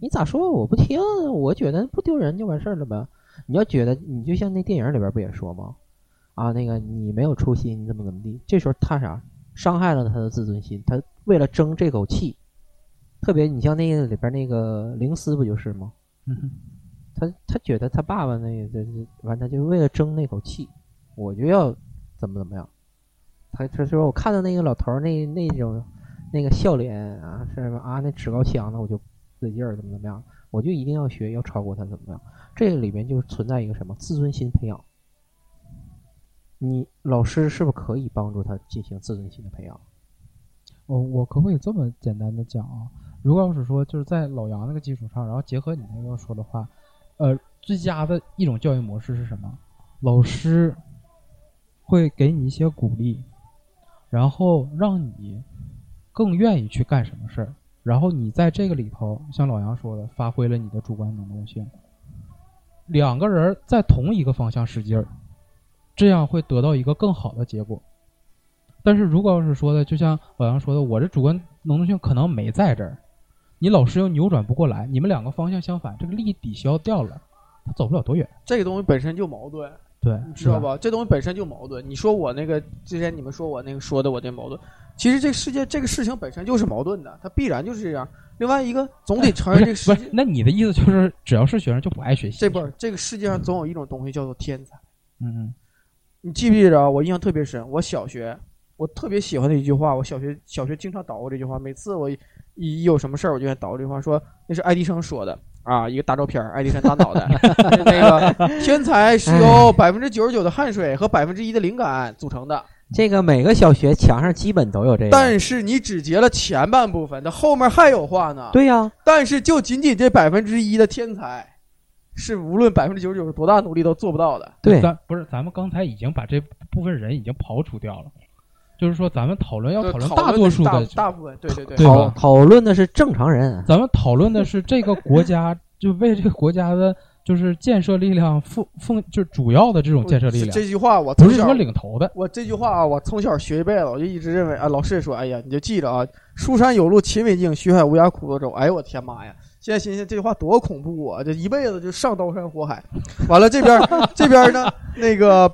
你咋说我不听？我觉得不丢人就完事儿了呗。你要觉得你就像那电影里边不也说吗？啊，那个你没有出息，你怎么怎么地？这时候他啥伤害了他的自尊心，他为了争这口气，特别你像那个里边那个灵思不就是吗？嗯他他觉得他爸爸那个这这完，他就为了争那口气，我就要怎么怎么样。他他说我看到那个老头儿那那种那个笑脸啊，是吧？啊，那趾高气扬的，我就不对劲儿，怎么怎么样，我就一定要学，要超过他，怎么样？这个里面就存在一个什么自尊心培养。你老师是不是可以帮助他进行自尊心的培养？哦，我可不可以这么简单的讲啊？如果要是说就是在老杨那个基础上，然后结合你那个说的话，呃，最佳的一种教育模式是什么？老师会给你一些鼓励，然后让你更愿意去干什么事儿，然后你在这个里头，像老杨说的，发挥了你的主观能动性。两个人在同一个方向使劲儿，这样会得到一个更好的结果。但是如果要是说的，就像老杨说的，我这主观能动性可能没在这儿，你老师又扭转不过来，你们两个方向相反，这个力抵消掉了，他走不了多远。这个东西本身就矛盾，对，你知道吧？这东西本身就矛盾。你说我那个之前你们说我那个说的我这矛盾，其实这个世界这个事情本身就是矛盾的，它必然就是这样。另外一个总得承认这个世界，，不是那你的意思就是，只要是学生就不爱学习？这不是这个世界上总有一种东西叫做天才。嗯嗯你记不记得啊？我印象特别深，我小学我特别喜欢的一句话，我小学小学经常捣鼓这句话，每次我一一有什么事儿，我就捣鼓这句话，说那是爱迪生说的啊，一个大照片，爱迪生大脑袋，那个天才是由百分之九十九的汗水和百分之一的灵感组成的，这个每个小学墙上基本都有这个。但是你只截了前半部分，它后面还有话呢。，对呀、但是就仅仅这百分之一的天才，是无论百分之九十九多大努力都做不到的。对咱不是，咱们刚才已经把这部分人已经刨除掉了，就是说咱们讨论要讨论大多数的大大部分，对对对对讨吧讨论的是正常人。咱们讨论的是这个国家，就为这个国家的，就是建设力量奉奉，就主要的这种建设力量，这句话我从小不是说领头的。我这句话啊，我从小学一辈子，我就一直认为啊，老师也说，哎呀，你就记着啊，书山有路勤为径，学海无涯苦作舟。哎呦我天妈呀！现在想想这句话多恐怖啊！这一辈子就上刀山火海。完了这边这边呢，那个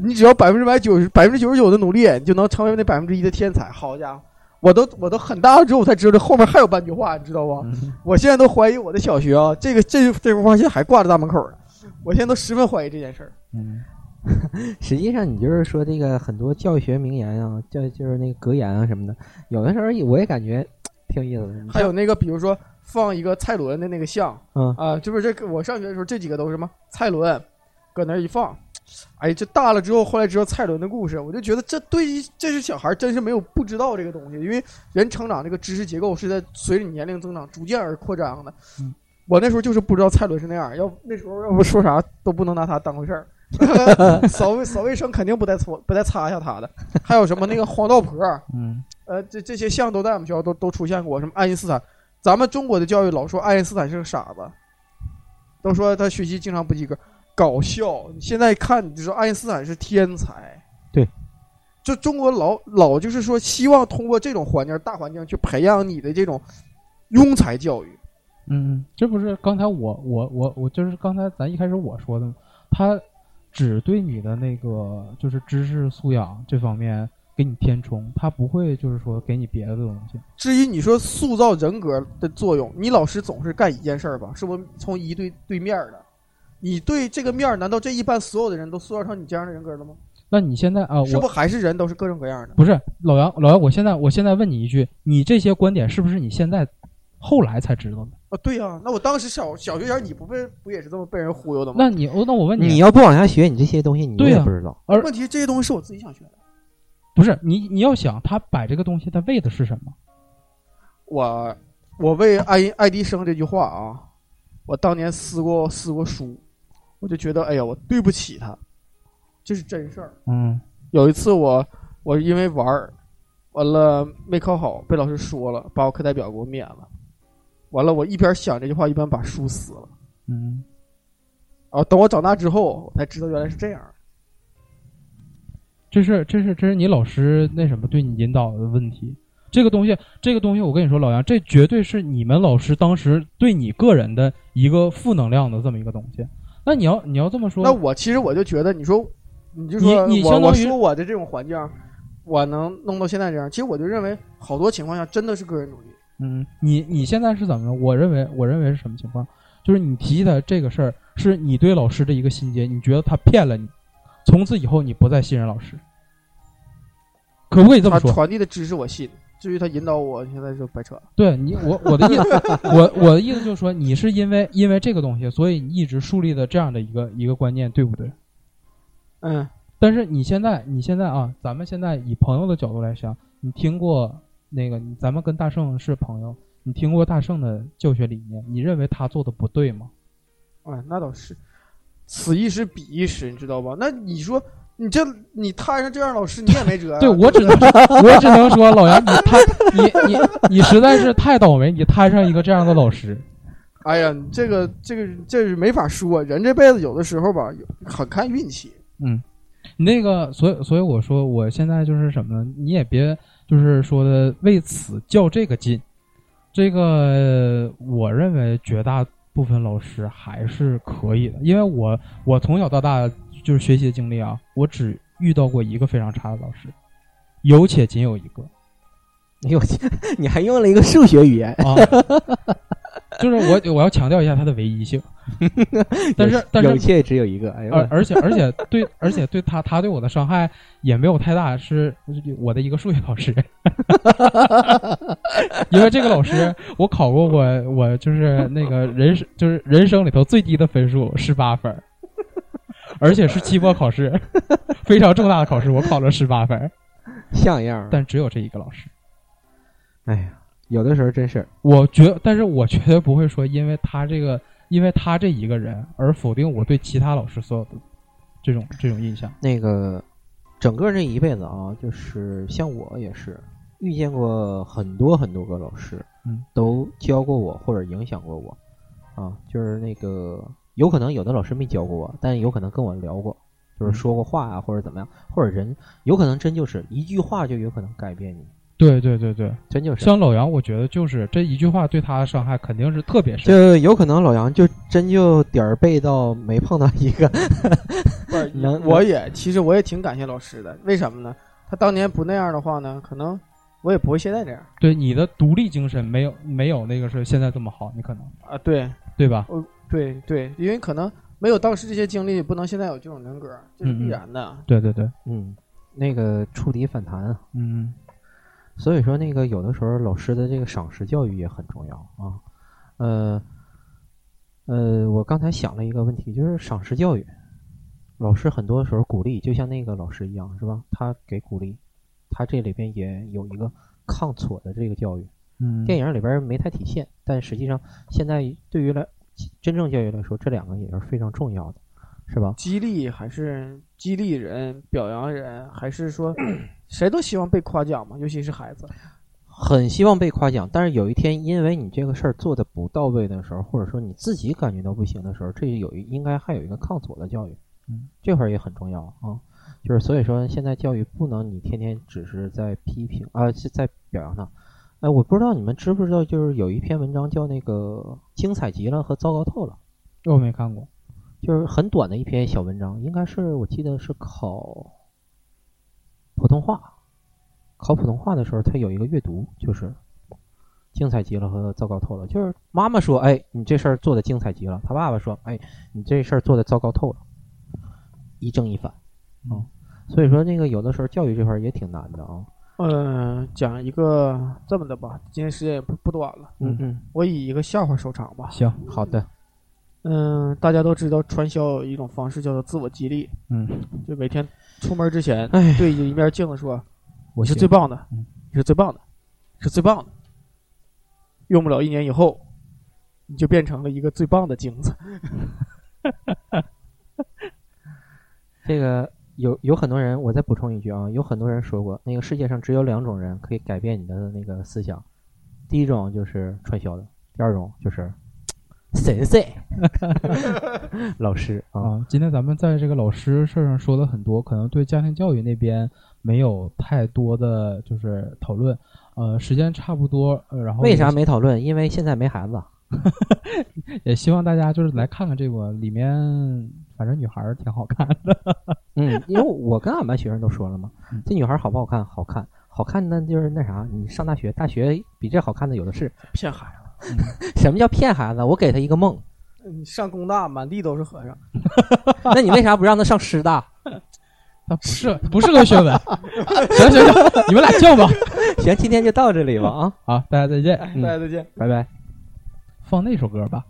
你只要百分之百九十百分之九十九的努力，你就能成为那百分之一的天才。好家伙，我都我都很大了之后我才知道这后面还有半句话，你知道吧？嗯我现在都怀疑我的小学啊，这个这这幅画现在还挂在大门口呢。我现在都十分怀疑这件事儿。嗯，实际上，你就是说这个很多教育学名言啊，教就是那个格言啊什么的，有的时候我也感觉挺有意思的。还有那个，比如说放一个蔡伦的那个像，嗯啊，就是这个我上学的时候，这几个都是什么蔡伦，搁那儿一放，哎，这大了之后，后来知道蔡伦的故事，我就觉得这对于这是小孩真是没有不知道这个东西，因为人成长这个知识结构是在随着年龄增长逐渐而扩张的。嗯我那时候就是不知道蔡伦是那样，要那时候要不说啥都不能拿他当回事儿。扫卫扫卫生肯定不带搓不带擦一下他的，还有什么那个黄道婆，嗯，呃，这这些像都在我们学校都都出现过，什么爱因斯坦，咱们中国的教育老说爱因斯坦是个傻子，都说他学习经常不及格，搞笑。你现在看，你就说爱因斯坦是天才，对，就中国老老就是说希望通过这种环境大环境去培养你的这种庸才教育，嗯，这不是刚才我我我我就是刚才咱一开始我说的吗？他只对你的那个就是知识素养这方面给你填充，他不会就是说给你别的东西。至于你说塑造人格的作用，你老师总是干一件事儿吧？是不是从一对对面儿的？你对这个面儿，难道这一般所有的人都塑造成你这样的人格了吗？那你现在啊，我是不还是人都是各种各样的？不是老杨，老杨，我现在我现在问你一句，你这些观点是不是你现在后来才知道的？啊，对呀、那我当时小小学前你不被不也是这么被人忽悠的吗？那你我那我问你你要不往下学，你这些东西你也不知道。而问题这些东西是我自己想学的。不是你你要想他摆这个东西，他为的是什么？我我为爱爱迪生这句话啊，我当年撕过撕过书，我就觉得哎呀，我对不起他，这是真事儿。嗯有一次我我因为玩儿，完了没考好，被老师说了，把我课代表给我免了。完了，我一边想这句话，一边把书撕了。嗯，啊等我长大之后，我才知道原来是这样。这是这是这是你老师那什么对你引导的问题。这个东西，这个东西，我跟你说，老杨，这绝对是你们老师当时对你个人的一个负能量的这么一个东西。那你要你要这么说，那我其实我就觉得，你说，你就说你你相当于我说我的这种环境，我能弄到现在这样，其实我就认为好多情况下真的是个人努力。嗯，你你现在是怎么着？我认为，我认为是什么情况？就是你提的这个事儿，是你对老师的一个心结，你觉得他骗了你，从此以后你不再信任老师，可不可以这么说？他传递的知识我信，至于他引导我，现在就白扯了。对你，我我的意思，我我的意思就是说，你是因为因为这个东西，所以你一直树立的这样的一个一个观念，对不对？嗯，但是你现在，你现在啊，咱们现在以朋友的角度来想，你听过那个，咱们跟大圣是朋友，你听过大圣的教学理念，你认为他做的不对吗？哎，那倒是，此一时彼一时，你知道吧？那你说你这你摊上这样老师，你也没辙啊、对我只能 我只能说，老杨，你摊你你你实在是太倒霉，你摊上一个这样的老师。哎呀，你这个这个这是没法说，人这辈子有的时候吧，很看运气。嗯，你那个，所以所以我说，我现在就是什么呢？你也别就是说的为此较这个劲。这个我认为绝大部分老师还是可以的，因为我我从小到大就是学习的经历啊，我只遇到过一个非常差的老师，有且仅有一个。哎呦 你还用了一个数学语言，啊，就是我我要强调一下它的唯一性，但是但是有且只有一个，哎而而且而且 对而且对他他对我的伤害也没有太大，是我的一个数学老师，因为这个老师我考过我我就是那个人生就是人生里头最低的分数十八分，而且是期末考试，非常重大的考试，我考了十八分，像样。但只有这一个老师，哎呀，有的时候真是。我绝但是我绝对不会说因为他这个因为他这一个人而否定我对其他老师所有的这种这种印象。那个整个这一辈子啊，就是像我也是遇见过很多很多个老师，嗯，都教过我或者影响过我，啊，就是那个有可能有的老师没教过我，但有可能跟我聊过，就是说过话啊，或者怎么样，或者人有可能真就是一句话就有可能改变你，对对对对，真就是。像老杨，我觉得就是这一句话对他的伤害肯定是特别深。就有可能老杨就真就点儿背到没碰到一个，不是 能我也其实我也挺感谢老师的，为什么呢？他当年不那样的话呢，可能我也不会现在这样对你的独立精神没有没有那个是现在这么好，你可能啊。对对吧？对对，因为可能没有当时这些经历，不能现在有这种人格，这是必然的。对对对，嗯，那个触底反弹啊。嗯所以说，那个有的时候老师的这个赏识教育也很重要啊。呃，呃，我刚才想了一个问题，就是赏识教育，老师很多时候鼓励，就像那个老师一样，是吧？他给鼓励，他这里边也有一个抗挫的这个教育。嗯，电影里边没太体现，但实际上现在对于来真正教育来说，这两个也是非常重要的，是吧？激励还是激励人、表扬人，还是说 谁都希望被夸奖嘛？尤其是孩子。很希望被夸奖，但是有一天因为你这个事儿做的不到位的时候，或者说你自己感觉到不行的时候，这有一应该还有一个抗挫的教育，嗯，这块儿也很重要啊。就是所以说，现在教育不能你天天只是在批评啊，是在表扬他。哎，我不知道你们知不知道，就是有一篇文章叫那个精彩极了和糟糕透了，我没看过。就是很短的一篇小文章，应该是我记得是考普通话。考普通话的时候，他有一个阅读，就是精彩极了和糟糕透了。就是妈妈说：“哎，你这事儿做的精彩极了。”他爸爸说：“哎，你这事儿做的糟糕透了。”一正一反，嗯，所以说那个有的时候教育这块儿也挺难的啊。嗯、讲一个这么的吧，今天时间也不不短了，嗯嗯，我以一个笑话收场吧。行，好的，嗯，大家都知道传销有一种方式叫做自我激励，嗯，就每天出门之前哎对着一面镜子说：“我是最棒的，嗯你是最棒的，是最棒的。”用不了一年以后，你就变成了一个最棒的镜子。这个有有很多人，我再补充一句啊，有很多人说过，那个世界上只有两种人可以改变你的那个思想，第一种就是传销的，第二种就是神社 老师啊。啊，今天咱们在这个老师事儿上说了很多，可能对家庭教育那边没有太多的就是讨论。呃，时间差不多，呃、然后为啥没讨论？因为现在没孩子。也希望大家就是来看看这个里面，反正女孩儿挺好看的。嗯，因为我跟俺班学生都说了嘛嗯，这女孩好不好看？好看，好看那就是那啥，你上大学，大学比这好看的有的是。骗孩子，什么叫骗孩子？我给他一个梦，你上工大满地都是和尚，那你为啥不让他上师大？他不是不适合学文。行行行，你们俩叫吧。行，今天就到这里吧啊，好，大家再见。嗯大家再见。拜拜。放那首歌吧。